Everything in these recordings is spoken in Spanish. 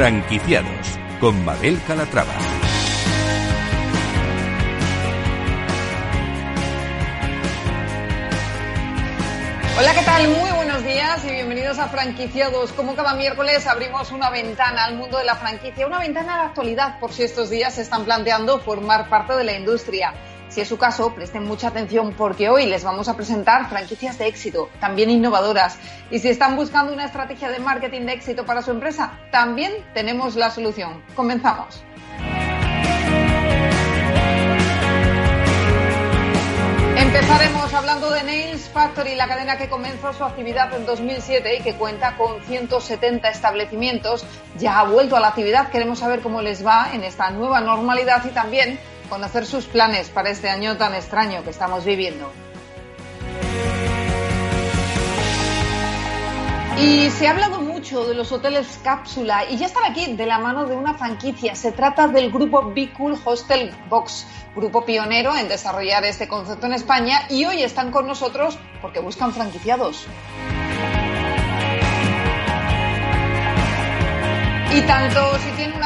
Franquiciados con Mabel Calatrava. Hola, ¿qué tal? Muy buenos días y bienvenidos a Franquiciados. Como cada miércoles abrimos una ventana al mundo de la franquicia, una ventana a la actualidad por si estos días se están planteando formar parte de la industria. Si es su caso, presten mucha atención porque hoy les vamos a presentar franquicias de éxito, también innovadoras. Y si están buscando una estrategia de marketing de éxito para su empresa, también tenemos la solución. Comenzamos. Empezaremos hablando de Nails Factory, la cadena que comenzó su actividad en 2007 y que cuenta con 170 establecimientos. Ya ha vuelto a la actividad, queremos saber cómo les va en esta nueva normalidad y también conocer sus planes para este año tan extraño que estamos viviendo. Y se ha hablado mucho de los hoteles cápsula y ya están aquí de la mano de una franquicia. Se trata del grupo Be Cool Hostel Box, grupo pionero en desarrollar este concepto en España y hoy están con nosotros porque buscan franquiciados. Y tanto si tiene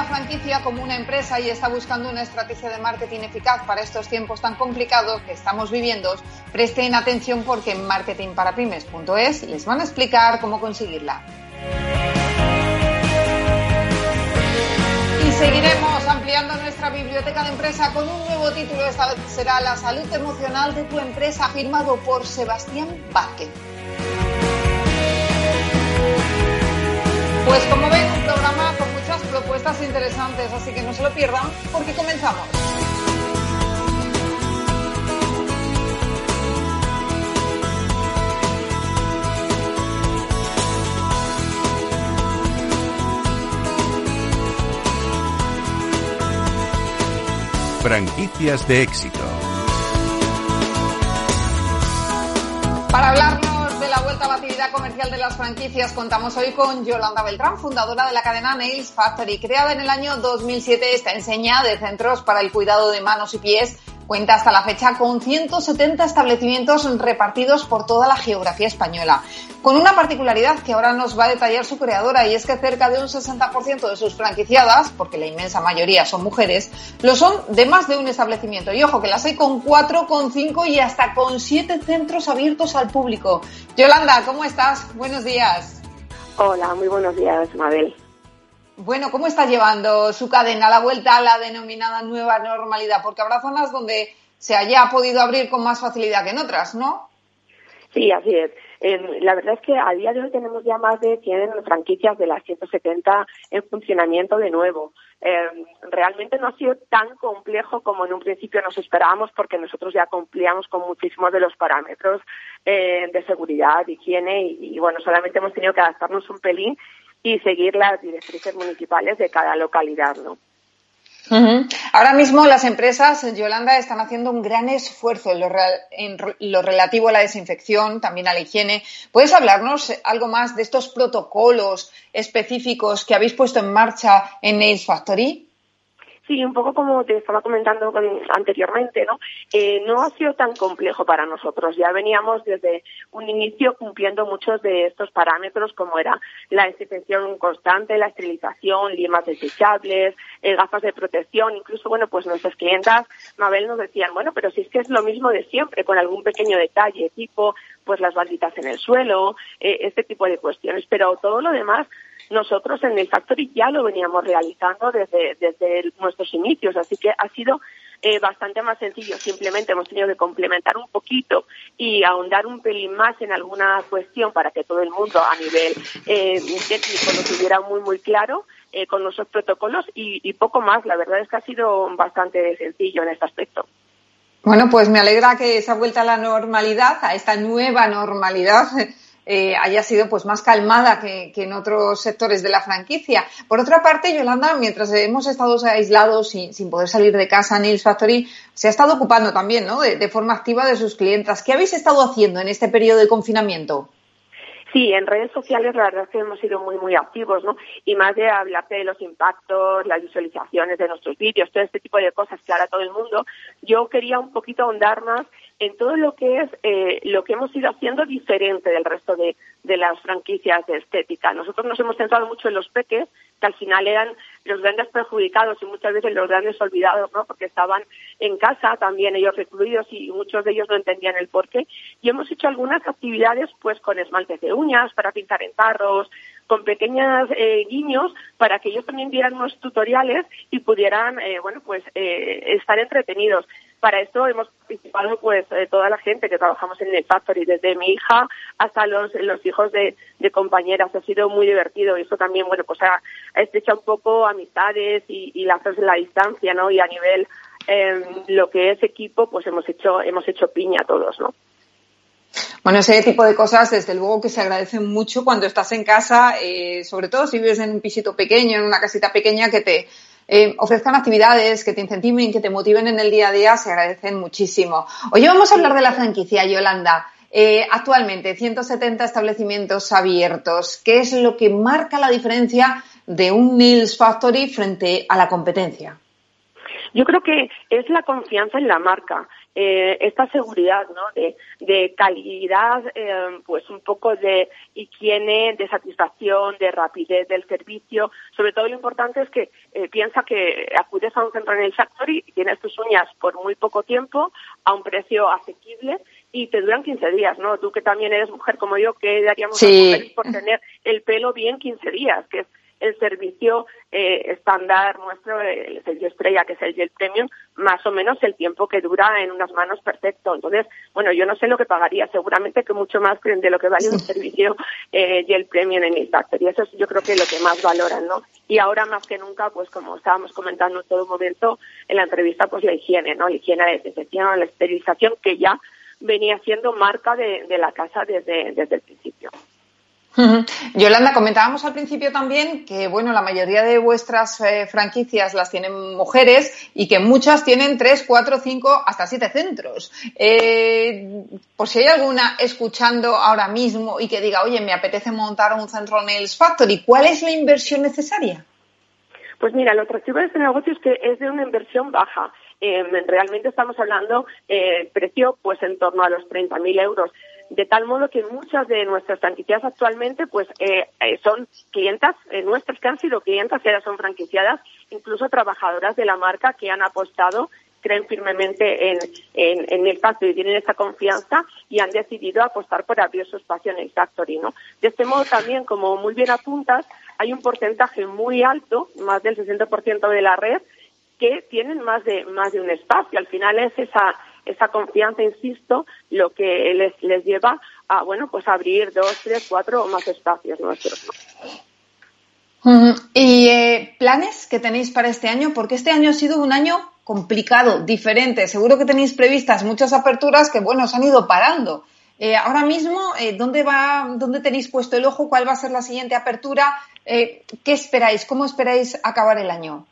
como una empresa y está buscando una estrategia de marketing eficaz para estos tiempos tan complicados que estamos viviendo, presten atención porque en marketingparapymes.es les van a explicar cómo conseguirla. Y seguiremos ampliando nuestra biblioteca de empresa con un nuevo título. Esta vez será La salud emocional de tu empresa, firmado por Sebastián Vázquez. Pues como ven, un programa propuestas interesantes, así que no se lo pierdan porque comenzamos. Franquicias de éxito. Para hablarnos actividad comercial de las franquicias, contamos hoy con Yolanda Beltrán, fundadora de la cadena Nails Factory. Creada en el año 2007, esta enseña de centros para el cuidado de manos y pies Cuenta hasta la fecha con 170 establecimientos repartidos por toda la geografía española, con una particularidad que ahora nos va a detallar su creadora y es que cerca de un 60% de sus franquiciadas, porque la inmensa mayoría son mujeres, lo son de más de un establecimiento. Y ojo, que las hay con 4, con 5 y hasta con 7 centros abiertos al público. Yolanda, ¿cómo estás? Buenos días. Hola, muy buenos días, Mabel. Bueno, ¿cómo está llevando su cadena la vuelta a la denominada nueva normalidad? Porque habrá zonas donde se haya podido abrir con más facilidad que en otras, ¿no? Sí, así es. Eh, la verdad es que a día de hoy tenemos ya más de 100 franquicias de las 170 en funcionamiento de nuevo. Eh, realmente no ha sido tan complejo como en un principio nos esperábamos porque nosotros ya cumplíamos con muchísimos de los parámetros eh, de seguridad, higiene y, y, bueno, solamente hemos tenido que adaptarnos un pelín y seguir las directrices municipales de cada localidad, ¿no? Ahora mismo las empresas, Yolanda, están haciendo un gran esfuerzo en lo, en lo, relativo a la desinfección, también a la higiene. ¿Puedes hablarnos algo más de estos protocolos específicos que habéis puesto en marcha en Nails Factory? Sí, un poco como te estaba comentando anteriormente, ¿no? Eh, no ha sido tan complejo para nosotros. Ya veníamos desde un inicio cumpliendo muchos de estos parámetros, como era la desinfección constante, la esterilización, limas desechables, eh, gafas de protección. Incluso, bueno, pues nuestras clientas, Mabel, nos decían, bueno, pero si es que es lo mismo de siempre, con algún pequeño detalle, tipo, pues las balditas en el suelo, eh, este tipo de cuestiones. Pero todo lo demás nosotros en el Factory ya lo veníamos realizando desde, desde nuestros inicios, así que ha sido eh, bastante más sencillo. Simplemente hemos tenido que complementar un poquito y ahondar un pelín más en alguna cuestión para que todo el mundo a nivel eh, técnico lo tuviera muy, muy claro eh, con nuestros protocolos y, poco más. La verdad es que ha sido bastante sencillo en este aspecto. Bueno, pues me alegra que esa vuelta a la normalidad, a esta nueva normalidad, eh, haya sido pues más calmada que, que, en otros sectores de la franquicia. Por otra parte, Yolanda, mientras hemos estado aislados sin, sin poder salir de casa, Nils Factory se ha estado ocupando también ¿no? de, forma activa de sus clientas. ¿Qué habéis estado haciendo en este periodo de confinamiento? Sí, en redes sociales la verdad es que hemos sido muy, muy activos, ¿no? Y más de hablarte de los impactos, las visualizaciones de nuestros vídeos, todo este tipo de cosas que hará todo el mundo, yo quería un poquito ahondar más en todo lo que es eh, lo que hemos ido haciendo diferente del resto de, de las franquicias de estética. Nosotros nos hemos centrado mucho en los peques, que al final eran los grandes perjudicados y muchas veces los grandes olvidados, ¿no? Porque estaban en casa también ellos recluidos y muchos de ellos no entendían el porqué. Y hemos hecho algunas actividades pues con esmaltes de uñas para pintar en tarros, con pequeños eh, guiños para que ellos también vieran unos tutoriales y pudieran, eh, bueno, pues eh, estar entretenidos. Para esto hemos participado pues toda la gente que trabajamos en el Factory, desde mi hija hasta los, los hijos de, compañeras. Ha sido muy divertido y eso también, bueno, pues ha, estrechado un poco amistades y, y lazos en la distancia, ¿no? Y a nivel lo que es equipo, pues hemos hecho, hemos hecho piña todos, ¿no? Bueno, ese tipo de cosas, desde luego que se agradecen mucho cuando estás en casa, eh, sobre todo si vives en un pisito pequeño, en una casita pequeña, que te eh, ofrezcan actividades, que te incentiven, que te motiven en el día a día, se agradecen muchísimo. Hoy vamos a hablar de la franquicia, Yolanda. Eh, actualmente, 170 establecimientos abiertos. ¿Qué es lo que marca la diferencia de un Nils Factory frente a la competencia? Yo creo que es la confianza en la marca. Eh, esta seguridad ¿no? de, calidad, eh, pues un poco de higiene, de satisfacción, de rapidez del servicio. Sobre todo lo importante es que eh, piensa que acudes a un centro en el Factory y tienes tus uñas por muy poco tiempo a un precio asequible y te duran 15 días, ¿no? Tú que también eres mujer como yo, ¿qué daríamos a mujeres por tener el pelo bien 15 días? Que es el servicio eh, estándar nuestro, el sello estrella, que es el Gel Premium, más o menos el tiempo que dura en unas manos perfecto. Entonces, bueno, yo no sé lo que pagaría, seguramente que mucho más de lo que vale un servicio eh, Gel Premium en el Factory. Eso es yo creo que lo que más valoran, ¿no? Y ahora más que nunca, pues como estábamos comentando en todo momento en la entrevista, pues la higiene, ¿no? La higiene, de desinfección, la esterilización, que ya venía siendo marca de, de la casa desde, desde el principio. Yolanda, comentábamos al principio también que, bueno, la mayoría de vuestras eh, franquicias las tienen mujeres y que muchas tienen tres, cuatro, cinco, hasta siete centros. Eh, por si hay alguna escuchando ahora mismo y que diga, oye, me apetece montar un centro Nails Factory, ¿cuál es la inversión necesaria? Pues mira, lo atractivo de este negocio es que es de una inversión baja. Eh, realmente estamos hablando eh, precio pues en torno a los 30.000 euros de tal modo que muchas de nuestras franquicias actualmente pues eh, eh, son clientas eh, nuestras que han sido clientas que ahora son franquiciadas, incluso trabajadoras de la marca que han apostado creen firmemente en, en, el Factory y tienen esa confianza y han decidido apostar por abrir su espacio en el Factory, ¿no? De este modo también, como muy bien apuntas, hay un porcentaje muy alto, más del 60% de la red, que tienen más de, más de un espacio. Al final es esa esa confianza, insisto, lo que les, les lleva a, bueno, pues abrir dos, tres, cuatro o más espacios nuestros. ¿Y eh, planes que tenéis para este año? Porque este año ha sido un año complicado, diferente. Seguro que tenéis previstas muchas aperturas que, bueno, se han ido parando. Eh, ahora mismo, eh, ¿dónde, va, ¿dónde tenéis puesto el ojo? ¿Cuál va a ser la siguiente apertura? ¿Qué esperáis? ¿Cómo esperáis acabar el año?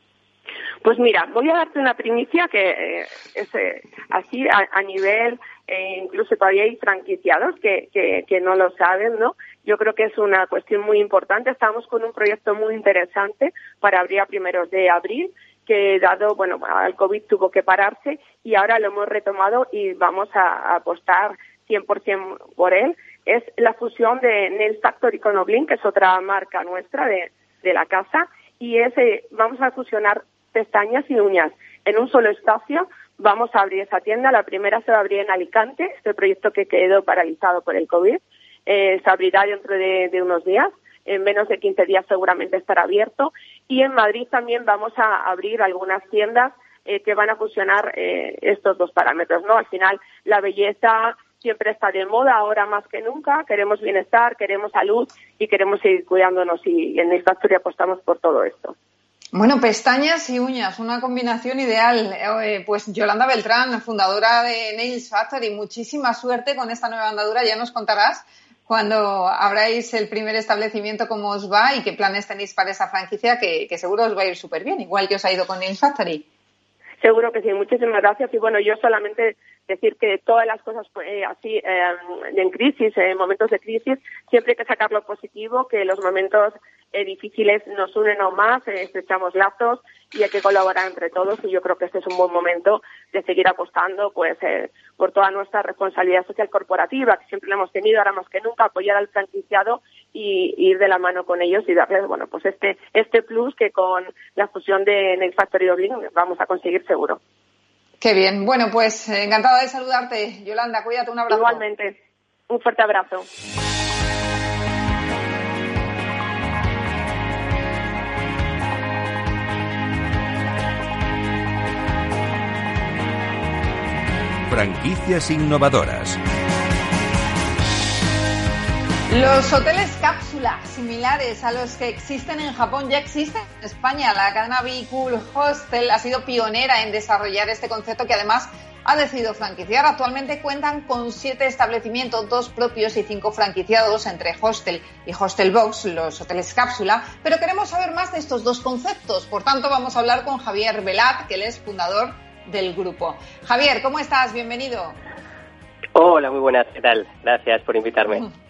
Pues mira, voy a darte una primicia que eh, es eh, así a, nivel, eh, incluso todavía hay franquiciados que, que, que, no lo saben, ¿no? Yo creo que es una cuestión muy importante. Estamos con un proyecto muy interesante para abrir a primeros de abril que dado, bueno, el COVID tuvo que pararse y ahora lo hemos retomado y vamos a, apostar 100% por él. Es la fusión de Nail Factory con Oblin, que es otra marca nuestra de, de la casa, y ese vamos a fusionar pestañas y uñas en un solo espacio. Vamos a abrir esa tienda. La primera se va a abrir en Alicante, este proyecto que quedó paralizado por el COVID. Eh, se abrirá dentro de, unos días. En menos de 15 días seguramente estará abierto. Y en Madrid también vamos a abrir algunas tiendas eh, que van a fusionar eh, estos dos parámetros. ¿no? Al final, la belleza siempre está de moda, ahora más que nunca. Queremos bienestar, queremos salud y queremos seguir cuidándonos. Y en esta historia apostamos por todo esto. Bueno, pestañas y uñas, una combinación ideal. Eh, pues Yolanda Beltrán, fundadora de Nails Factory, muchísima suerte con esta nueva andadura. Ya nos contarás cuando abráis el primer establecimiento cómo os va y qué planes tenéis para esa franquicia, que, seguro os va a ir súper bien, igual que os ha ido con Nails Factory. Seguro que sí, muchísimas gracias. Y bueno, yo solamente decir que todas las cosas eh, así eh, en crisis, en momentos de crisis, siempre hay que sacar lo positivo, que los momentos eh, difíciles nos unen aún más, eh, estrechamos lazos y hay que colaborar entre todos y yo creo que este es un buen momento de seguir apostando pues eh, por toda nuestra responsabilidad social corporativa que siempre la hemos tenido ahora más que nunca apoyar al franquiciado y, ir de la mano con ellos y darles, bueno, pues este, este plus que con la fusión de Next Factory Dublin vamos a conseguir seguro. Qué bien. Bueno, pues encantada de saludarte. Yolanda, cuídate, un abrazo. Igualmente. Un fuerte abrazo. Franquicias innovadoras. Los hoteles cápsula, similares a los que existen en Japón, ya existen en España. La cadena Cool Hostel ha sido pionera en desarrollar este concepto que además ha decidido franquiciar. Actualmente cuentan con siete establecimientos, dos propios y cinco franquiciados entre Hostel y Hostel Box, los hoteles cápsula. Pero queremos saber más de estos dos conceptos. Por tanto, vamos a hablar con Javier Velat, que él es fundador del grupo. Javier, ¿cómo estás? Bienvenido. Hola, muy buenas. ¿Qué tal? Gracias por invitarme.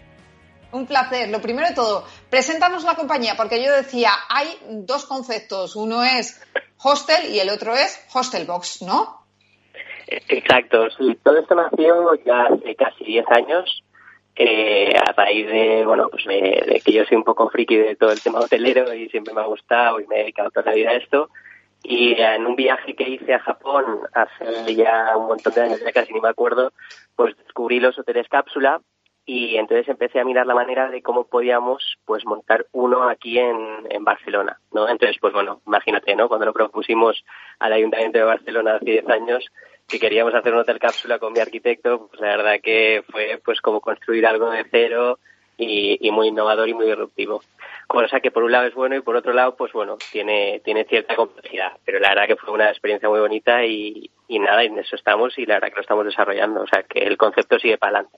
Un placer. Lo primero de todo, preséntanos la compañía, porque yo decía, hay dos conceptos. Uno es hostel y el otro es hostelbox, ¿no? Exacto, sí. Todo esto nació ya hace casi 10 años, eh, a raíz de, bueno, pues de, que yo soy un poco friki de todo el tema hotelero y siempre me ha gustado y me he dedicado toda la vida a esto. Y en un viaje que hice a Japón hace ya un montón de años, ya casi ni me acuerdo, pues descubrí los hoteles cápsula y entonces empecé a mirar la manera de cómo podíamos pues montar uno aquí en, en Barcelona, ¿no? Entonces, pues bueno, imagínate, ¿no? Cuando lo propusimos al Ayuntamiento de Barcelona hace 10 años que queríamos hacer un hotel cápsula con mi arquitecto, pues la verdad que fue pues como construir algo de cero y, muy innovador y muy disruptivo. Cosa que por un lado es bueno y por otro lado, pues bueno, tiene, tiene cierta complejidad. Pero la verdad que fue una experiencia muy bonita y, y nada, en eso estamos y la verdad que lo estamos desarrollando. O sea que el concepto sigue para adelante.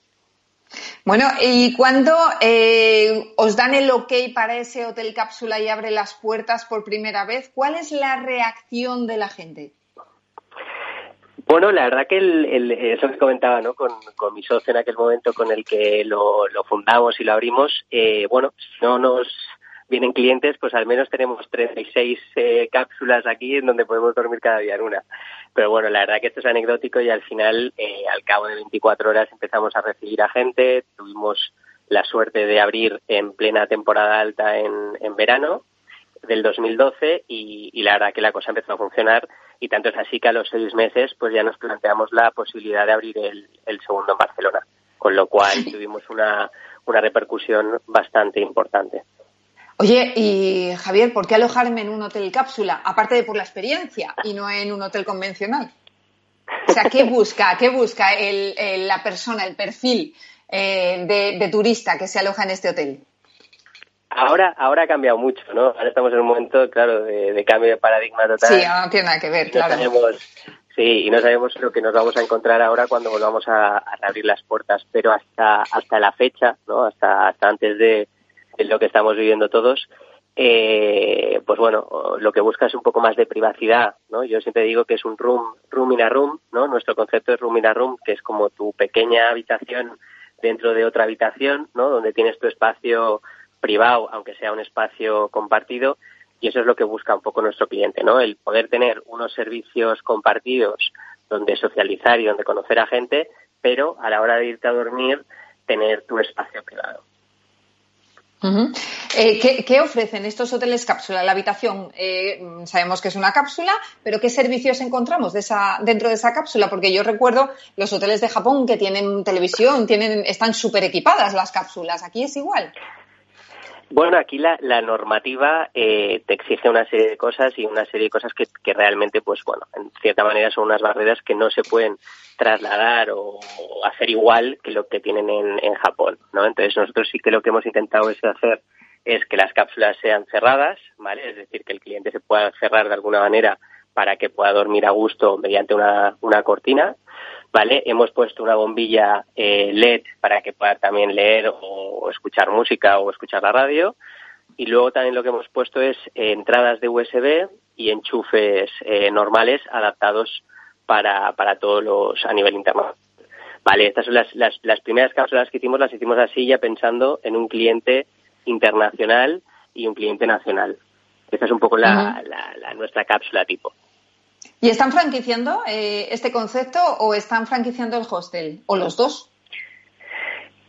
Bueno, ¿y cuándo eh, os dan el ok para ese hotel cápsula y abre las puertas por primera vez? ¿Cuál es la reacción de la gente? Bueno, la verdad que el, eso que comentaba ¿no? Con, mi socio en aquel momento con el que lo, fundamos y lo abrimos, eh, bueno, no nos vienen clientes, pues al menos tenemos 36 eh, cápsulas aquí en donde podemos dormir cada día en una. Pero bueno, la verdad que esto es anecdótico y al final, eh, al cabo de 24 horas empezamos a recibir a gente, tuvimos la suerte de abrir en plena temporada alta en, en verano del 2012 y, y, la verdad que la cosa empezó a funcionar y tanto es así que a los seis meses pues ya nos planteamos la posibilidad de abrir el, el segundo en Barcelona, con lo cual tuvimos una, una repercusión bastante importante. Oye, y Javier, ¿por qué alojarme en un hotel cápsula? Aparte de por la experiencia y no en un hotel convencional. O sea, ¿qué busca? ¿Qué busca el, la persona, el perfil eh, de, turista que se aloja en este hotel? Ahora, ahora ha cambiado mucho, ¿no? Ahora estamos en un momento, claro, de, cambio de paradigma total. Sí, no tiene nada que ver, claro. sí, y no sabemos lo que nos vamos a encontrar ahora cuando volvamos a, a reabrir las puertas, pero hasta hasta la fecha, ¿no? Hasta hasta antes de, en lo que estamos viviendo todos, eh, pues bueno, lo que busca es un poco más de privacidad, ¿no? Yo siempre digo que es un room, room in a room, ¿no? Nuestro concepto es room in a room, que es como tu pequeña habitación dentro de otra habitación, ¿no? Donde tienes tu espacio privado, aunque sea un espacio compartido, y eso es lo que busca un poco nuestro cliente, ¿no? El poder tener unos servicios compartidos donde socializar y donde conocer a gente, pero a la hora de irte a dormir, tener tu espacio privado. Eh, ¿qué, ofrecen estos hoteles cápsula? La habitación, eh, sabemos que es una cápsula, pero ¿qué servicios encontramos de esa, dentro de esa cápsula? Porque yo recuerdo los hoteles de Japón que tienen televisión, tienen, están súper equipadas las cápsulas. ¿Aquí es igual? Bueno, aquí la, normativa eh, te exige una serie de cosas y una serie de cosas que, realmente, pues bueno, en cierta manera son unas barreras que no se pueden trasladar o, hacer igual que lo que tienen en, en Japón, ¿no? Entonces nosotros sí que lo que hemos intentado es hacer es que las cápsulas sean cerradas, ¿vale? Es decir, que el cliente se pueda cerrar de alguna manera para que pueda dormir a gusto mediante una, una cortina, ¿vale? Hemos puesto una bombilla eh, LED para que pueda también leer o escuchar música o escuchar la radio. Y luego también lo que hemos puesto es eh, entradas de USB y enchufes eh, normales adaptados para, para todos los a nivel interno. Vale, estas son las, las, las primeras cápsulas que hicimos, las hicimos así ya pensando en un cliente internacional y un cliente nacional. Esta es un poco la, la nuestra cápsula tipo. ¿Y están franquiciando eh, este concepto o están franquiciando el hostel? ¿O los dos?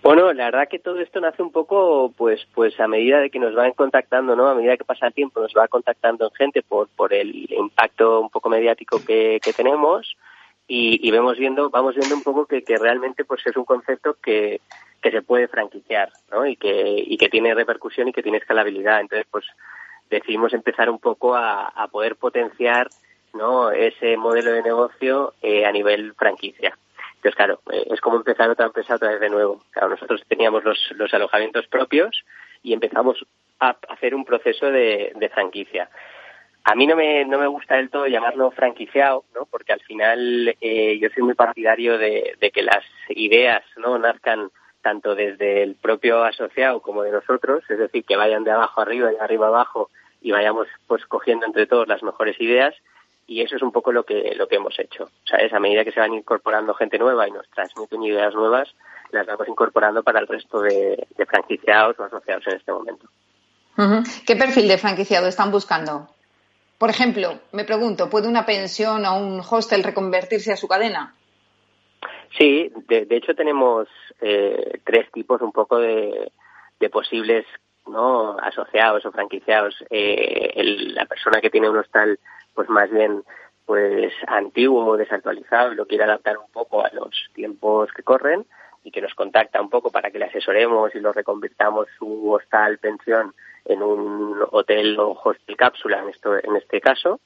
Bueno, la verdad que todo esto nace un poco, pues, pues a medida de que nos van contactando, ¿no? A medida que pasa el tiempo, nos va contactando gente por, por el impacto un poco mediático que, tenemos y, y, vemos viendo, vamos viendo un poco que, realmente, pues, es un concepto que, que se puede franquiciar, ¿no? Y que, y que tiene repercusión y que tiene escalabilidad. Entonces, pues, decidimos empezar un poco a poder potenciar, ¿no? Ese modelo de negocio eh, a nivel franquicia. Entonces, claro, eh, es como empezar otra empresa otra vez de nuevo. Claro, nosotros teníamos los, los alojamientos propios y empezamos a hacer un proceso de, franquicia. A mí no me, no me gusta del todo llamarlo franquiciado, ¿no? Porque al final eh, yo soy muy partidario de, de que las ideas no nazcan tanto desde el propio asociado como de nosotros, es decir, que vayan de abajo arriba y arriba abajo y vayamos pues cogiendo entre todos las mejores ideas y eso es un poco lo que lo que hemos hecho. ¿Sabes? A medida que se van incorporando gente nueva y nos transmiten ideas nuevas, las vamos incorporando para el resto de, de franquiciados o asociados en este momento. ¿Qué perfil de franquiciado están buscando? Por ejemplo, me pregunto, ¿puede una pensión o un hostel reconvertirse a su cadena? Sí, de, de hecho tenemos eh, tres tipos un poco de, de posibles no asociados o franquiciados. Eh, el, la persona que tiene un hostal pues más bien pues antiguo desactualizado y lo quiere adaptar un poco a los tiempos que corren y que nos contacta un poco para que le asesoremos y lo reconvirtamos su hostal pensión en un hotel o hostel cápsula en esto en este caso.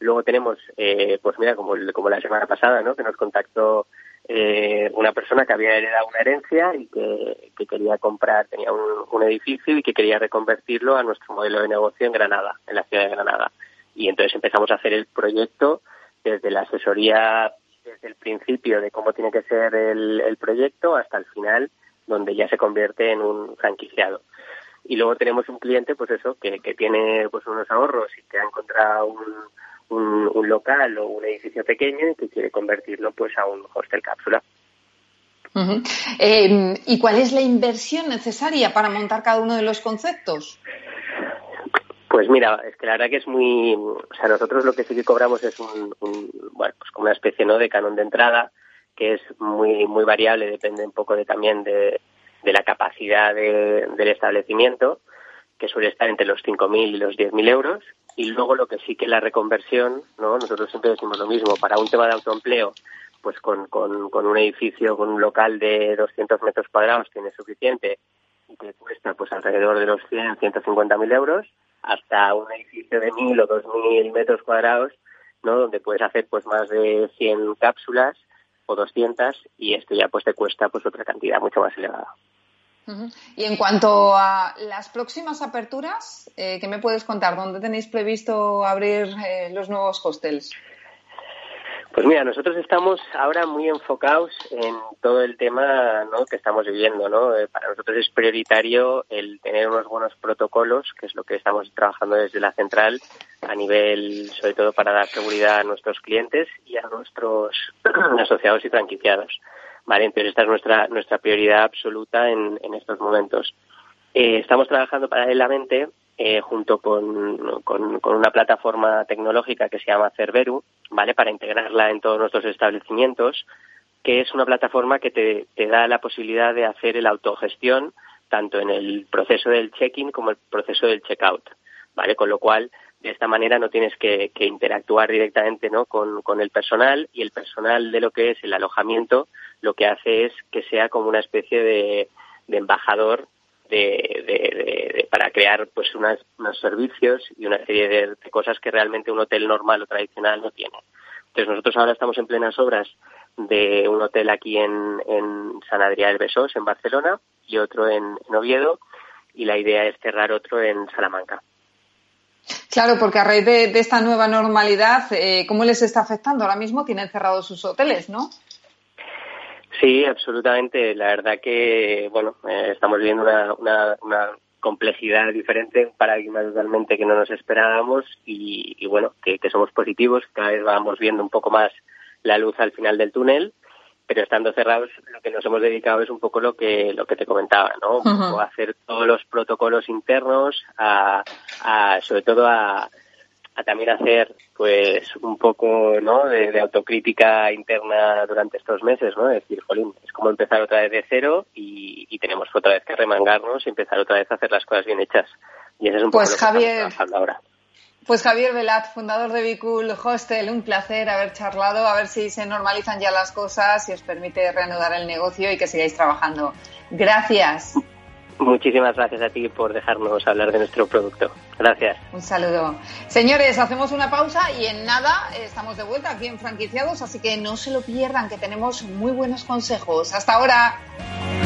Luego tenemos eh, pues mira como como la semana pasada no que nos contactó eh, una persona que había heredado una herencia y que, que quería comprar tenía un, un edificio y que quería reconvertirlo a nuestro modelo de negocio en Granada en la ciudad de Granada y entonces empezamos a hacer el proyecto desde la asesoría desde el principio de cómo tiene que ser el, proyecto hasta el final donde ya se convierte en un franquiciado. Y luego tenemos un cliente pues eso que, tiene pues unos ahorros y que ha encontrado un, local o un edificio pequeño y que quiere convertirlo pues a un hostel cápsula. Eh, ¿Y cuál es la inversión necesaria para montar cada uno de los conceptos? Pues mira, es que la verdad que es muy, o sea, nosotros lo que sí que cobramos es un, un bueno, pues como una especie no de canon de entrada que es muy muy variable, depende un poco de también de, de la capacidad de, del establecimiento, que suele estar entre los 5.000 y los 10.000 euros, y luego lo que sí que la reconversión, ¿no? Nosotros siempre decimos lo mismo, para un tema de autoempleo, pues con, con, con un edificio, con un local de 200 metros cuadrados tiene suficiente y que cuesta pues alrededor de los 100, 150 mil euros, hasta un edificio de 1.000 o 2.000 metros cuadrados, ¿no? Donde puedes hacer pues más de 100 cápsulas o 200 y esto ya pues te cuesta pues otra cantidad mucho más elevada. Y en cuanto a las próximas aperturas, eh, ¿qué me puedes contar? ¿Dónde tenéis previsto abrir eh, los nuevos hostels? Pues mira, nosotros estamos ahora muy enfocados en todo el tema ¿no? que estamos viviendo. ¿no? Eh, para nosotros es prioritario el tener unos buenos protocolos, que es lo que estamos trabajando desde la central a nivel, sobre todo para dar seguridad a nuestros clientes y a nuestros asociados y franquiciados. Vale, entonces esta es nuestra nuestra prioridad absoluta en, en estos momentos. Eh, estamos trabajando paralelamente eh, junto con, con, con, una plataforma tecnológica que se llama Cerveru, ¿vale? Para integrarla en todos nuestros establecimientos, que es una plataforma que te, te da la posibilidad de hacer el autogestión tanto en el proceso del check-in como el proceso del check-out, ¿vale? Con lo cual, de esta manera no tienes que, que interactuar directamente ¿no? con, con el personal y el personal de lo que es el alojamiento lo que hace es que sea como una especie de, de embajador de, de, de, para crear pues unas, unos servicios y una serie de, cosas que realmente un hotel normal o tradicional no tiene. Entonces nosotros ahora estamos en plenas obras de un hotel aquí en, en San Adrià del Besós, en Barcelona, y otro en, en Oviedo, y la idea es cerrar otro en Salamanca. Claro, porque a raíz de, de esta nueva normalidad, eh, ¿cómo les está afectando? Ahora mismo tienen cerrados sus hoteles, ¿no? Sí, absolutamente. La verdad que, bueno, eh, estamos viendo una, una, una, complejidad diferente, un paradigma totalmente que no nos esperábamos y, y bueno, que, que, somos positivos, cada vez vamos viendo un poco más la luz al final del túnel, pero estando cerrados lo que nos hemos dedicado es un poco lo que lo que te comentaba, ¿no? Un poco hacer todos los protocolos internos, a, a sobre todo a a también hacer pues un poco ¿no? de, autocrítica interna durante estos meses, ¿no? decir, jolín, es como empezar otra vez de cero y, y, tenemos otra vez que remangarnos y empezar otra vez a hacer las cosas bien hechas. Y eso es un pues poco Javier, ahora. Pues Javier Velat, fundador de Bicool Hostel, un placer haber charlado, a ver si se normalizan ya las cosas y os permite reanudar el negocio y que sigáis trabajando. Gracias. Muchísimas gracias a ti por dejarnos hablar de nuestro producto. Gracias. Un saludo. Señores, hacemos una pausa y en nada estamos de vuelta aquí en Franquiciados, así que no se lo pierdan, que tenemos muy buenos consejos. Hasta ahora.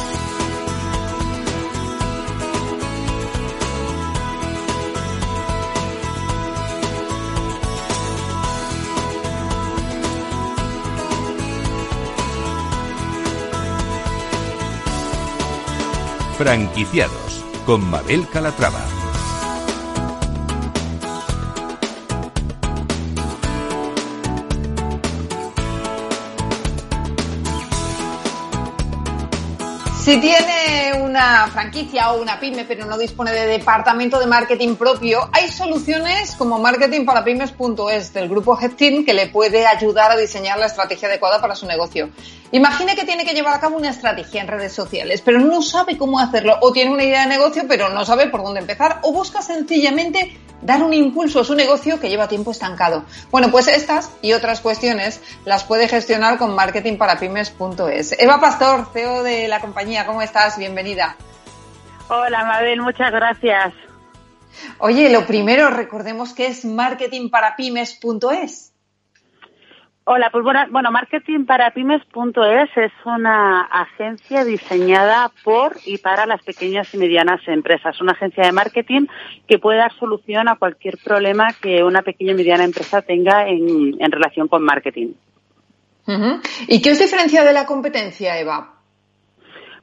Franquiciados con Mabel Calatrava. Si tiene una franquicia o una pyme pero no dispone de departamento de marketing propio, hay soluciones como marketingparapymes.es del grupo Headteam que le puede ayudar a diseñar la estrategia adecuada para su negocio. Imagine que tiene que llevar a cabo una estrategia en redes sociales, pero no sabe cómo hacerlo, o tiene una idea de negocio, pero no sabe por dónde empezar, o busca sencillamente dar un impulso a su negocio que lleva tiempo estancado. Bueno, pues estas y otras cuestiones las puede gestionar con marketingparapymes.es. Eva Pastor, CEO de la compañía, ¿cómo estás? Bienvenida. Hola, Mabel, muchas gracias. Oye, lo primero, recordemos que es marketingparapymes.es. Hola, pues bueno, bueno marketingparapymes.es es una agencia diseñada por y para las pequeñas y medianas empresas. Una agencia de marketing que puede dar solución a cualquier problema que una pequeña y mediana empresa tenga en, relación con marketing. ¿Y qué os diferencia de la competencia, Eva?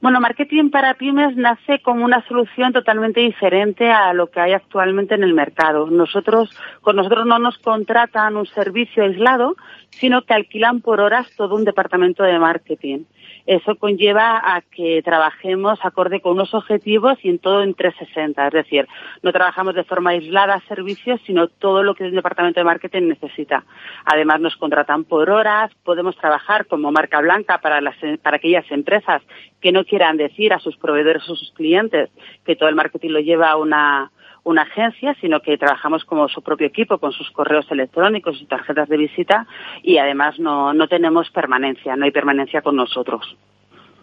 Bueno, marketing para pymes nace como una solución totalmente diferente a lo que hay actualmente en el mercado. Nosotros, con nosotros no nos contratan un servicio aislado, sino que alquilan por horas todo un departamento de marketing. Eso conlleva a que trabajemos acorde con unos objetivos y en todo en 360. Es decir, no trabajamos de forma aislada servicios, sino todo lo que el departamento de marketing necesita. Además, nos contratan por horas, podemos trabajar como marca blanca para, las, para aquellas empresas que no quieran decir a sus proveedores o sus clientes que todo el marketing lo lleva a una, una agencia, sino que trabajamos como su propio equipo, con sus correos electrónicos y tarjetas de visita y además no, no tenemos permanencia, no hay permanencia con nosotros.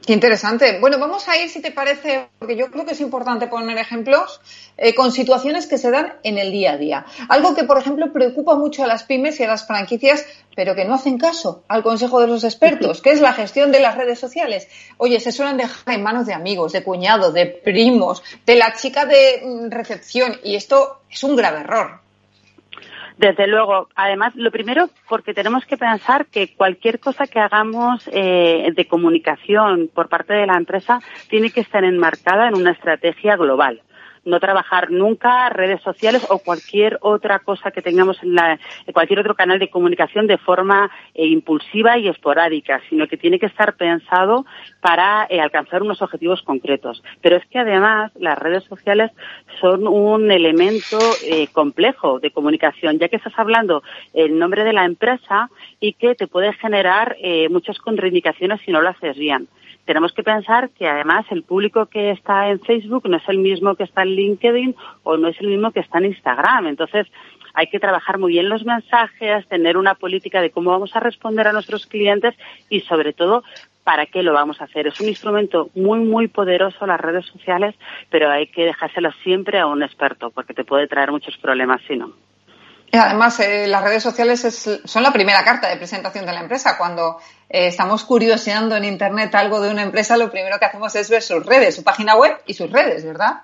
Qué interesante. Bueno, vamos a ir, si te parece, porque yo creo que es importante poner ejemplos eh, con situaciones que se dan en el día a día. Algo que, por ejemplo, preocupa mucho a las pymes y a las franquicias, pero que no hacen caso al consejo de los expertos, que es la gestión de las redes sociales. Oye, se suelen dejar en manos de amigos, de cuñados, de primos, de la chica de mm, recepción, y esto es un grave error. Desde luego. Además, lo primero, porque tenemos que pensar que cualquier cosa que hagamos eh, de comunicación por parte de la empresa tiene que estar enmarcada en una estrategia global no trabajar nunca redes sociales o cualquier otra cosa que tengamos en, la, cualquier otro canal de comunicación de forma eh, impulsiva y esporádica, sino que tiene que estar pensado para eh, alcanzar unos objetivos concretos. Pero es que además las redes sociales son un elemento eh, complejo de comunicación, ya que estás hablando en nombre de la empresa y que te puede generar muchas contraindicaciones si no lo haces bien tenemos que pensar que además el público que está en Facebook no es el mismo que está en LinkedIn o no es el mismo que está en Instagram. Entonces, hay que trabajar muy bien los mensajes, tener una política de cómo vamos a responder a nuestros clientes y, sobre todo, para qué lo vamos a hacer. Es un instrumento muy, muy poderoso las redes sociales, pero hay que dejárselo siempre a un experto porque te puede traer muchos problemas si no. Además, eh, las redes sociales son la primera carta de presentación de la empresa. Cuando eh, estamos curioseando en Internet algo de una empresa, lo primero que hacemos es ver sus redes, su página web y sus redes, ¿verdad?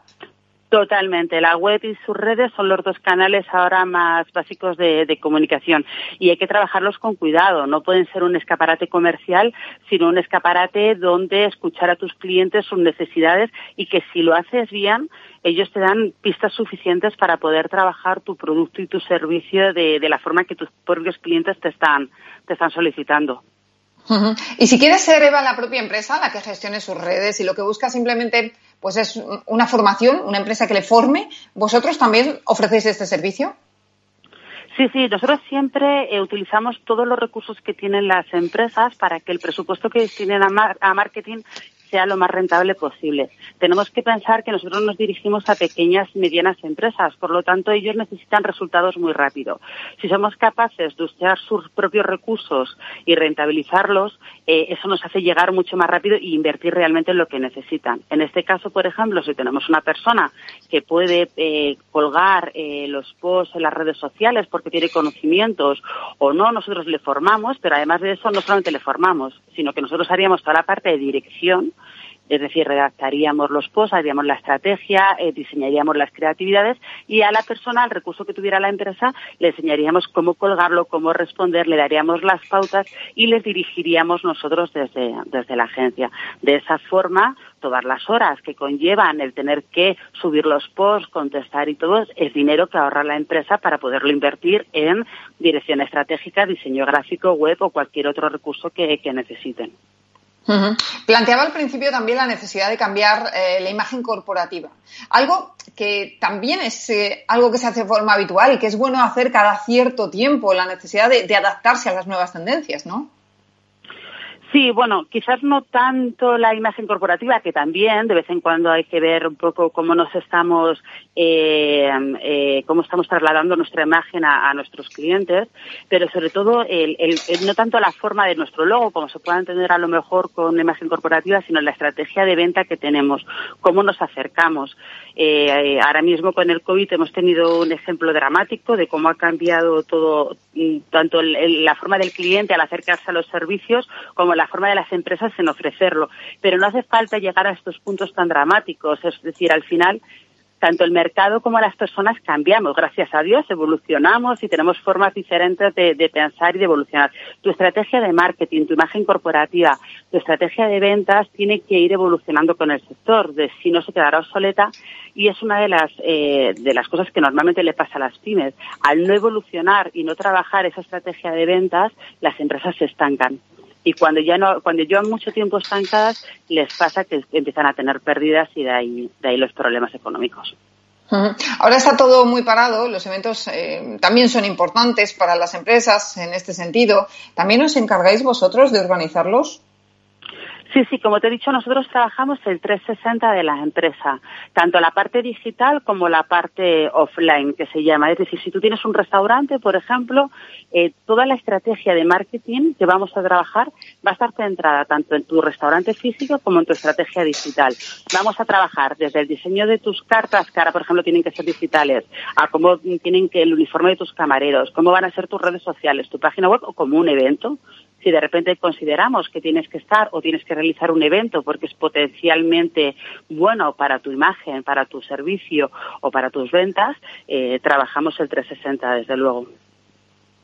Totalmente. La web y sus redes son los dos canales ahora más básicos de, comunicación y hay que trabajarlos con cuidado. No pueden ser un escaparate comercial, sino un escaparate donde escuchar a tus clientes sus necesidades y que si lo haces bien, ellos te dan pistas suficientes para poder trabajar tu producto y tu servicio de, de la forma que tus propios clientes te están, te están solicitando. Y si quieres ser Eva la propia empresa, la que gestione sus redes y lo que busca simplemente pues es una formación, una empresa que le forme, ¿vosotros también ofrecéis este servicio? Sí, sí, nosotros siempre eh, utilizamos todos los recursos que tienen las empresas para que el presupuesto que destinen a marketing sea lo más rentable posible. Tenemos que pensar que nosotros nos dirigimos a pequeñas y medianas empresas, por lo tanto ellos necesitan resultados muy rápido. Si somos capaces de usar sus propios recursos y rentabilizarlos, eh, eso nos hace llegar mucho más rápido e invertir realmente en lo que necesitan. En este caso, por ejemplo, si tenemos una persona que puede eh, colgar eh, los posts en las redes sociales porque tiene conocimientos o no, nosotros le formamos, pero además de eso no solamente le formamos, sino que nosotros haríamos toda la parte de dirección es decir, redactaríamos los posts, haríamos la estrategia, eh, diseñaríamos las creatividades y a la persona, al recurso que tuviera la empresa, le enseñaríamos cómo colgarlo, cómo responder, le daríamos las pautas y les dirigiríamos nosotros desde, desde la agencia. De esa forma, todas las horas que conllevan el tener que subir los posts, contestar y todo, es dinero que ahorra la empresa para poderlo invertir en dirección estratégica, diseño gráfico, web o cualquier otro recurso que necesiten. Planteaba al principio también la necesidad de cambiar eh, la imagen corporativa. Algo que también es eh, algo que se hace de forma habitual y que es bueno hacer cada cierto tiempo, la necesidad de, de adaptarse a las nuevas tendencias, ¿no? Sí, bueno, quizás no tanto la imagen corporativa, que también de vez en cuando hay que ver un poco cómo nos estamos, eh, eh, cómo estamos trasladando nuestra imagen a, nuestros clientes, pero sobre todo el, no tanto la forma de nuestro logo, como se puede entender a lo mejor con una imagen corporativa, sino la estrategia de venta que tenemos, cómo nos acercamos. Eh, ahora mismo con el COVID hemos tenido un ejemplo dramático de cómo ha cambiado todo, mm, tanto la forma del cliente al acercarse a los servicios como la forma de las empresas en ofrecerlo. Pero no hace falta llegar a estos puntos tan dramáticos. Es decir, al final tanto el mercado como las personas cambiamos, gracias a Dios, evolucionamos y tenemos formas diferentes de, pensar y de evolucionar. Tu estrategia de marketing, tu imagen corporativa, tu estrategia de ventas tiene que ir evolucionando con el sector, de si no se quedará obsoleta y es una de las, eh, de las cosas que normalmente le pasa a las pymes. Al no evolucionar y no trabajar esa estrategia de ventas, las empresas se estancan y cuando ya no, cuando llevan mucho tiempo estancadas, les pasa que empiezan a tener pérdidas y de ahí, de ahí los problemas económicos. Ahora está todo muy parado, los eventos eh, también son importantes para las empresas en este sentido. ¿También os encargáis vosotros de organizarlos? Sí, sí, como te he dicho, nosotros trabajamos el 360 de la empresa, tanto la parte digital como la parte offline, que se llama. Es decir, si tú tienes un restaurante, por ejemplo, eh, toda la estrategia de marketing que vamos a trabajar va a estar centrada tanto en tu restaurante físico como en tu estrategia digital. Vamos a trabajar desde el diseño de tus cartas, que ahora, por ejemplo, tienen que ser digitales, a cómo tienen que el uniforme de tus camareros, cómo van a ser tus redes sociales, tu página web o como un evento Si de repente consideramos que tienes que estar o tienes que realizar un evento porque es potencialmente bueno para tu imagen, para tu servicio o para tus ventas, eh, trabajamos el 360 desde luego.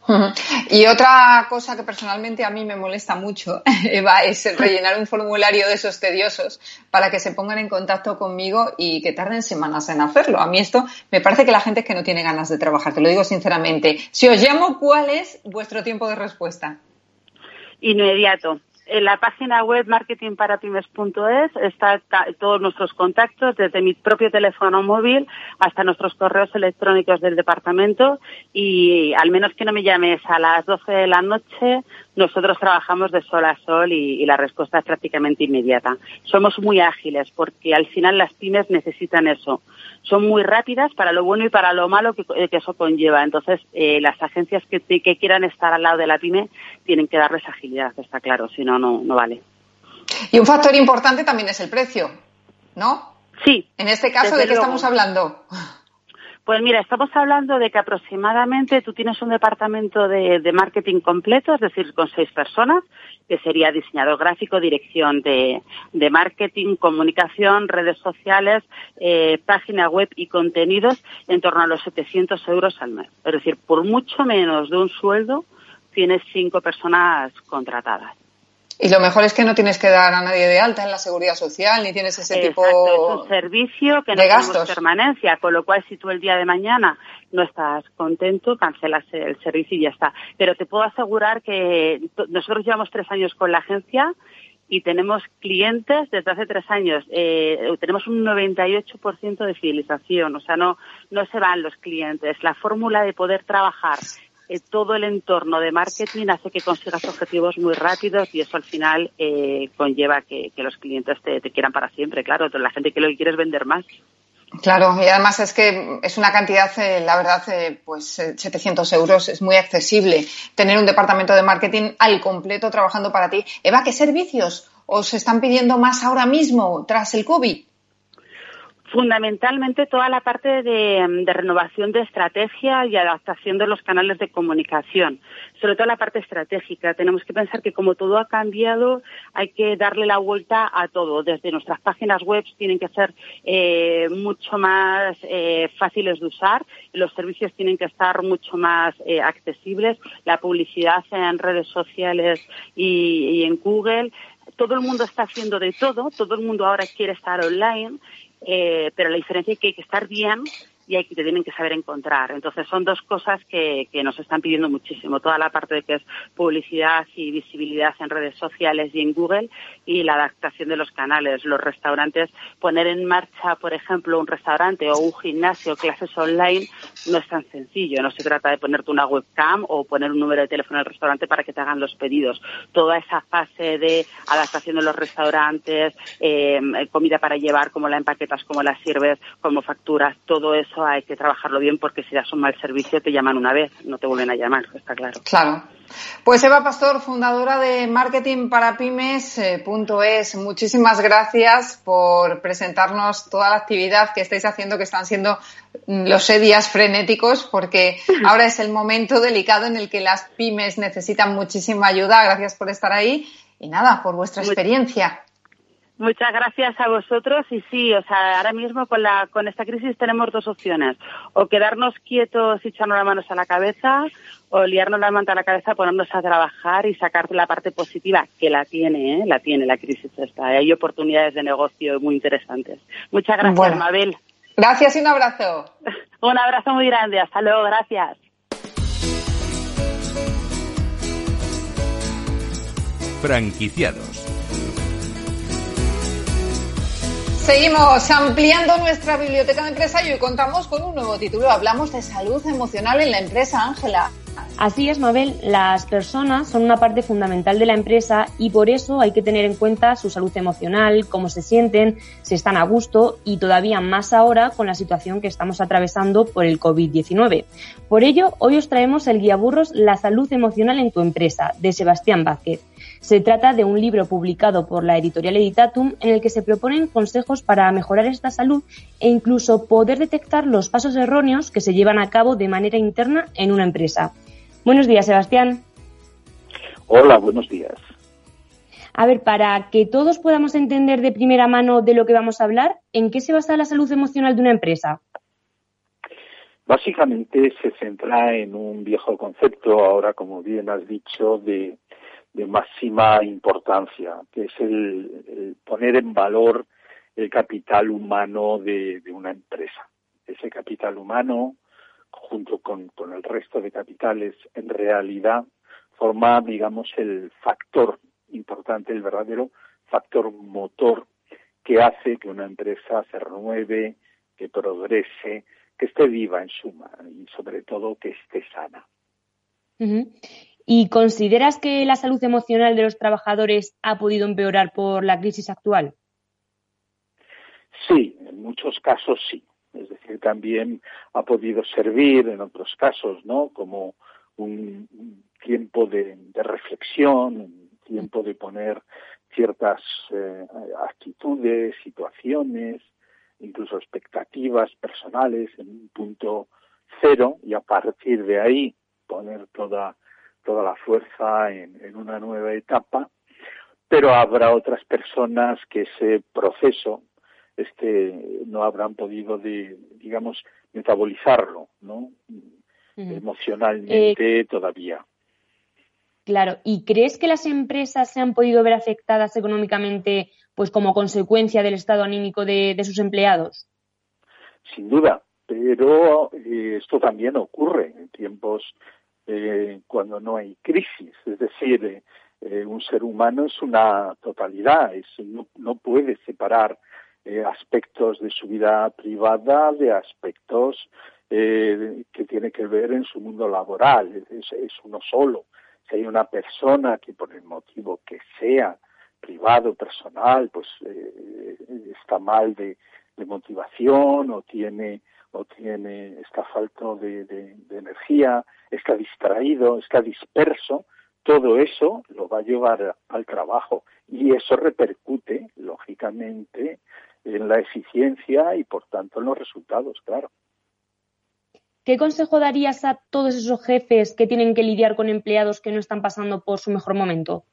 Y otra cosa que personalmente a mí me molesta mucho, Eva, es rellenar un formulario de esos tediosos para que se pongan en contacto conmigo y que tarden semanas en hacerlo. A mí esto me parece que la gente es que no tiene ganas de trabajar, te lo digo sinceramente. Si os llamo, ¿cuál es vuestro tiempo de respuesta? Inmediato. En la página web marketingparapymes.es está todos nuestros contactos, desde mi propio teléfono móvil hasta nuestros correos electrónicos del departamento y al menos que no me llames a las 12 de la noche, nosotros trabajamos de sol a sol y, la respuesta es prácticamente inmediata. Somos muy ágiles porque al final las pymes necesitan eso. Son muy rápidas para lo bueno y para lo malo que, eh, eso conlleva. Entonces, eh, las agencias que, que, quieran estar al lado de la pyme tienen que darles agilidad, está claro, si no, no, no vale. Y un factor importante también es el precio, ¿no? Sí. En este caso, ¿de qué estamos hablando? Pues mira, estamos hablando de que aproximadamente tú tienes un departamento de, marketing completo, es decir, con seis personas, que sería diseñador gráfico, dirección de, marketing, comunicación, redes sociales, eh, página web y contenidos en torno a los 700 euros al mes. Es decir, por mucho menos de un sueldo tienes cinco personas contratadas. Y lo mejor es que no tienes que dar a nadie de alta en la seguridad social, ni tienes ese tipo es un servicio que no tenemos permanencia, con lo cual si tú el día de mañana no estás contento, cancelas el servicio y ya está. Pero te puedo asegurar que nosotros llevamos tres años con la agencia y tenemos clientes desde hace tres años. Eh, tenemos un 98% de fidelización, o sea, no, no se van los clientes. La fórmula de poder trabajar eh, todo el entorno de marketing hace que consigas objetivos muy rápidos y eso al final eh, conlleva que, los clientes te, quieran para siempre, claro. La gente que lo que quiere es vender más. Claro, y además es que es una cantidad, eh, la verdad, pues 700 euros es muy accesible. Tener un departamento de marketing al completo trabajando para ti. Eva, ¿qué servicios os están pidiendo más ahora mismo tras el COVID? Fundamentalmente toda la parte de, renovación de estrategia y adaptación de los canales de comunicación, sobre todo la parte estratégica. Tenemos que pensar que como todo ha cambiado, hay que darle la vuelta a todo. Desde nuestras páginas web tienen que ser eh, mucho más eh, fáciles de usar, los servicios tienen que estar mucho más eh, accesibles, la publicidad en redes sociales y en Google todo el mundo está haciendo de todo, todo el mundo ahora quiere estar online eh, pero la diferencia es que hay que estar bien y hay que te tienen que saber encontrar. Entonces son dos cosas que, que, nos están pidiendo muchísimo. Toda la parte de que es publicidad y visibilidad en redes sociales y en Google y la adaptación de los canales. Los restaurantes, poner en marcha, por ejemplo, un restaurante o un gimnasio, clases online, no es tan sencillo. No se trata de ponerte una webcam o poner un número de teléfono al restaurante para que te hagan los pedidos. Toda esa fase de adaptación de los restaurantes, eh, comida para llevar, cómo la empaquetas, cómo la sirves, cómo facturas, todo eso hay que trabajarlo bien porque si das un mal servicio te llaman una vez, no te vuelven a llamar, está claro. Claro. Pues Eva Pastor, fundadora de Marketing para Pymes.es, muchísimas gracias por presentarnos toda la actividad que estáis haciendo, que están siendo, mm, los días frenéticos, porque ahora es el momento delicado en el que las pymes necesitan muchísima ayuda. Gracias por estar ahí y nada, por vuestra experiencia. Muchas gracias a vosotros y sí, o sea, ahora mismo con la con esta crisis tenemos dos opciones, o quedarnos quietos y echarnos las manos a la cabeza, o liarnos la manta a la cabeza, ponernos a trabajar y sacar la parte positiva que la tiene, ¿eh? la tiene la crisis esta. Hay oportunidades de negocio muy interesantes. Muchas gracias, Mabel. Gracias y un abrazo. un abrazo muy grande. Hasta luego. Gracias. Franquiciados Seguimos ampliando nuestra biblioteca de empresa y hoy contamos con un nuevo título. Hablamos de salud emocional en la empresa, Ángela. Así es, Mabel. Las personas son una parte fundamental de la empresa y por eso hay que tener en cuenta su salud emocional, cómo se sienten, si están a gusto y todavía más ahora con la situación que estamos atravesando por el COVID-19. Por ello, hoy os traemos el guía burros La salud emocional en tu empresa de Sebastián Vázquez. Se trata de un libro publicado por la editorial Editatum en el que se proponen consejos para mejorar esta salud e incluso poder detectar los pasos erróneos que se llevan a cabo de manera interna en una empresa. Buenos días, Sebastián. Hola, buenos días. A ver, para que todos podamos entender de primera mano de lo que vamos a hablar, ¿en qué se basa la salud emocional de una empresa? Básicamente se centra en un viejo concepto, ahora como bien has dicho, de, máxima importancia, que es el, poner en valor el capital humano de, una empresa. Ese capital humano, junto con, con el resto de capitales, en realidad forma, digamos, el factor importante, el verdadero factor motor que hace que una empresa se renueve, que progrese, que esté viva en suma y sobre todo que esté sana. ¿Y consideras que la salud emocional de los trabajadores ha podido empeorar por la crisis actual? Sí, en muchos casos sí. Es decir, también ha podido servir en otros casos, ¿no? Como un, tiempo de, reflexión, un tiempo de poner ciertas eh, actitudes, situaciones, incluso expectativas personales en un punto cero y a partir de ahí poner toda, toda la fuerza en, en una nueva etapa, pero habrá otras personas que ese proceso este no habrán podido de, digamos metabolizarlo no emocionalmente eh, todavía. claro y crees que las empresas se han podido ver afectadas económicamente pues como consecuencia del estado anímico de, sus empleados. Sin duda, pero eh, esto también ocurre en tiempos eh, cuando no hay crisis, es decir, eh, un ser humano es una totalidad, es, no, puede separar aspectos de su vida privada de aspectos que tiene que ver en su mundo laboral, es, es uno solo. Si hay una persona que por el motivo que sea privado, personal, pues eh, está mal de, motivación o tiene o tiene está falto de, energía, está distraído, está disperso, todo eso lo va a llevar al trabajo y eso repercute lógicamente en la eficiencia y por tanto en los resultados, claro. ¿Qué consejo darías a todos esos jefes que tienen que lidiar con empleados que no están pasando por su mejor momento?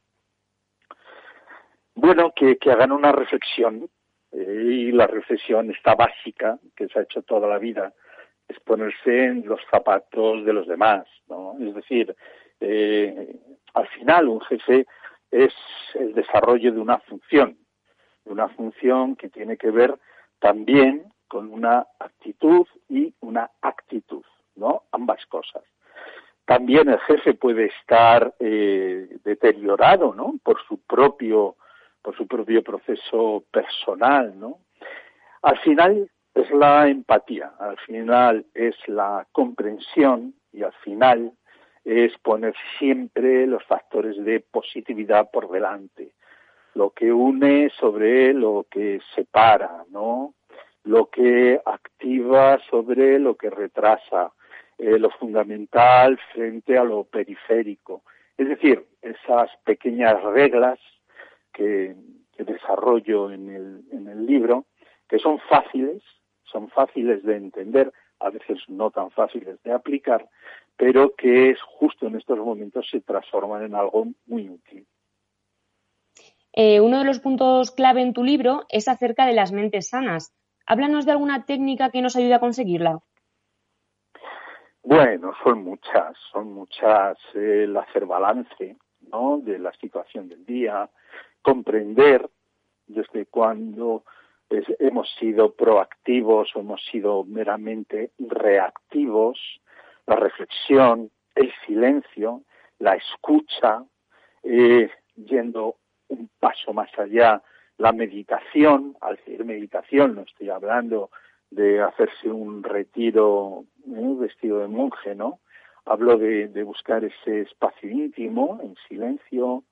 Bueno, que, hagan una reflexión y la reflexión está básica, que se ha hecho toda la vida, es ponerse en los zapatos de los demás, ¿no? Es decir, eh, al final un jefe es el desarrollo de una función, una función que tiene que ver también con una actitud y una actitud, ¿no? Ambas cosas. También el jefe puede estar eh, deteriorado, ¿no? Por su propio por su propio proceso personal, ¿no? Al final es la empatía, al final es la comprensión y al final es poner siempre los factores de positividad por delante, lo que une sobre lo que separa, ¿no? Lo que activa sobre lo que retrasa, eh, lo fundamental frente a lo periférico. Es decir, esas pequeñas reglas que, desarrollo en el, en el libro, que son fáciles, son fáciles de entender, a veces no tan fáciles de aplicar, pero que es justo en estos momentos se transforman en algo muy útil. Eh, uno de los puntos clave en tu libro es acerca de las mentes sanas. Háblanos de alguna técnica que nos ayude a conseguirla. Bueno, son muchas, son muchas. el hacer balance, ¿no? De la situación del día, comprender desde cuándo hemos sido proactivos o hemos sido meramente reactivos, la reflexión, el silencio, la escucha, eh, yendo un paso más allá, la meditación, al decir meditación no estoy hablando de hacerse un retiro ¿eh? vestido de monje, ¿no? Hablo de buscar ese espacio íntimo, en silencio,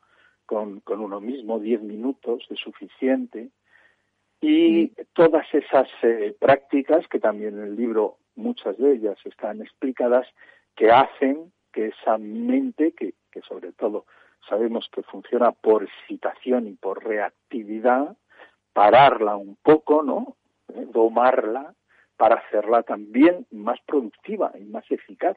con, uno mismo, diez minutos es suficiente. Y mm. todas esas eh, prácticas, que también en el libro muchas de ellas están explicadas, que hacen que esa mente, que, sobre todo sabemos que funciona por excitación y por reactividad, pararla un poco, ¿no? Eh, domarla para hacerla también más productiva y más eficaz.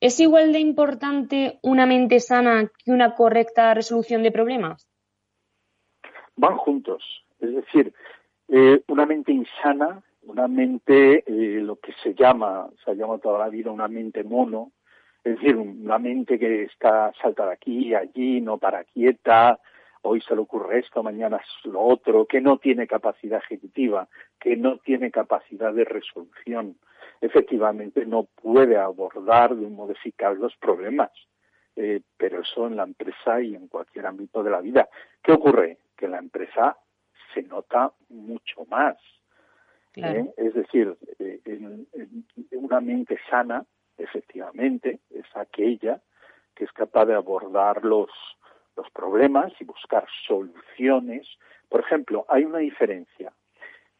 ¿Es igual de importante una mente sana que una correcta resolución de problemas? Van juntos. Es decir, eh, una mente insana, una mente, eh, lo que se llama, se ha llamado toda la vida una mente mono, es decir, una mente que está salta de aquí allí, no para quieta, hoy se le ocurre esto, mañana es lo otro, que no tiene capacidad ejecutiva, que no tiene capacidad de resolución, efectivamente no puede abordar de un modo eficaz los problemas. Eh, pero eso en la empresa y en cualquier ámbito de la vida. ¿Qué ocurre? Que en la empresa se nota mucho más. ¿eh? Es decir, eh, una mente sana, efectivamente, es aquella que es capaz de abordar los, los problemas y buscar soluciones. Por ejemplo, hay una diferencia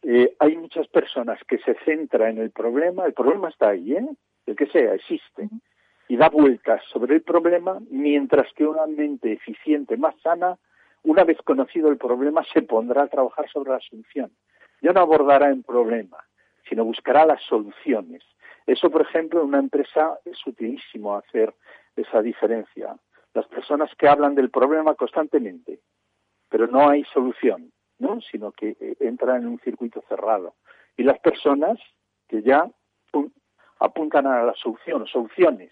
eh, hay muchas personas que se centran en el problema, el problema está ahí, ¿eh? el que sea, existe, y da vueltas sobre el problema, mientras que una mente eficiente, más sana, una vez conocido el problema, se pondrá a trabajar sobre la solución. Ya no abordará el problema, sino buscará las soluciones. Eso, por ejemplo, en una empresa es utilísimo hacer esa diferencia. Las personas que hablan del problema constantemente, pero no hay solución ¿no? sino que eh, entra en un circuito cerrado. Y las personas que ya apuntan a la solución, soluciones.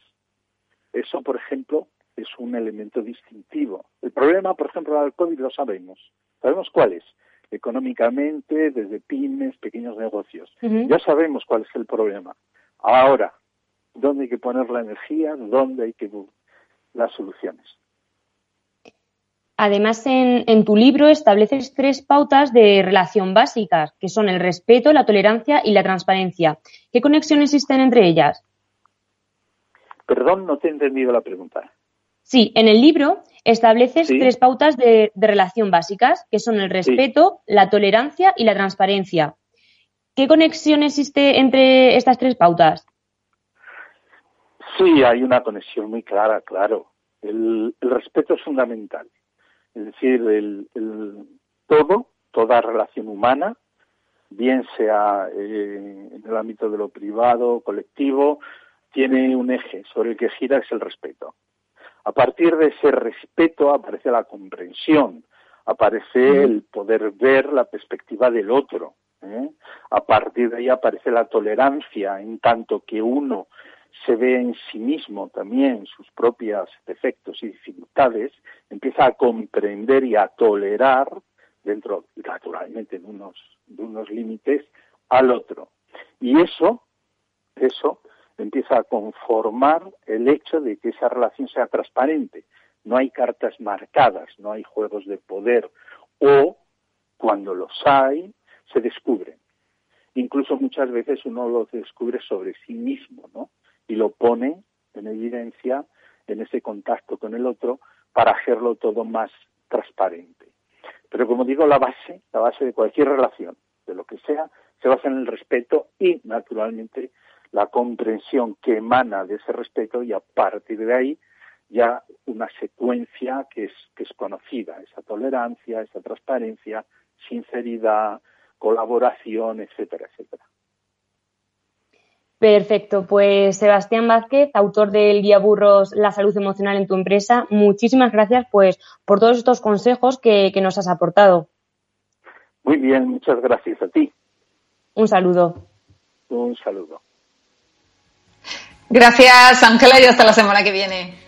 Eso, por ejemplo, es un elemento distintivo. El problema, por ejemplo, del COVID lo sabemos. ¿Sabemos cuál es? Económicamente, desde pymes, pequeños negocios. Ya sabemos cuál es el problema. Ahora, ¿dónde hay que poner la energía? ¿Dónde hay que las soluciones? Además, en, tu libro estableces tres pautas de relación básicas, que son el respeto, la tolerancia y la transparencia. ¿Qué conexión existen entre ellas? Perdón, no te he entendido la pregunta. Sí, en el libro estableces tres pautas de, relación básicas, que son el respeto, la tolerancia y la transparencia. ¿Qué conexión existe entre estas tres pautas? Sí, hay una conexión muy clara, claro. el respeto es fundamental es decir, el, todo, toda relación humana, bien sea eh, en el ámbito de lo privado, colectivo, tiene un eje sobre el que gira, es el respeto. A partir de ese respeto aparece la comprensión, aparece el poder ver la perspectiva del otro. ¿eh? A partir de ahí aparece la tolerancia, en tanto que uno se ve en sí mismo también sus propios defectos y dificultades, empieza a comprender y a tolerar, dentro, naturalmente, de unos, de unos límites, al otro. Y eso, eso empieza a conformar el hecho de que esa relación sea transparente. No hay cartas marcadas, no hay juegos de poder, o cuando los hay, se descubren. Incluso muchas veces uno los descubre sobre sí mismo, ¿no? Y lo pone en evidencia en ese contacto con el otro para hacerlo todo más transparente. Pero como digo, la base, la base de cualquier relación, de lo que sea, se basa en el respeto y, naturalmente, la comprensión que emana de ese respeto y a partir de ahí ya una secuencia que es, que es conocida, esa tolerancia, esa transparencia, sinceridad, colaboración, etcétera, etcétera. Perfecto, pues Sebastián Vázquez, autor del Guía Burros La Salud Emocional en tu empresa, muchísimas gracias pues por todos estos consejos que, que nos has aportado. Muy bien, muchas gracias a ti. Un saludo. Un saludo. Gracias, Ángela, y hasta la semana que viene.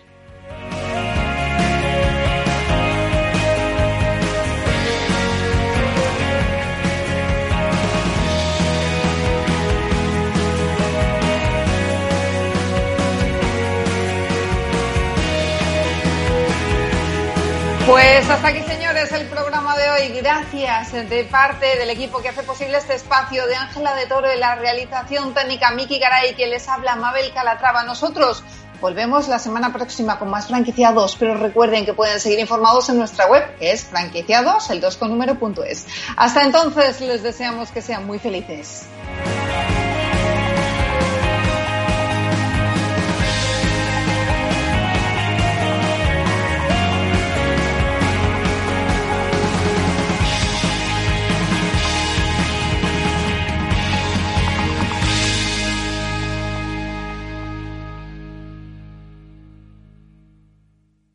Pues hasta aquí, señores, el programa de hoy. Gracias de parte del equipo que hace posible este espacio de Ángela de Toro y la realización técnica Miki Garay, que les habla Mabel Calatrava. Nosotros volvemos la semana próxima con más franquiciados, pero recuerden que pueden seguir informados en nuestra web, que es franquiciados, el 2 con. Hasta entonces, les deseamos que sean muy felices.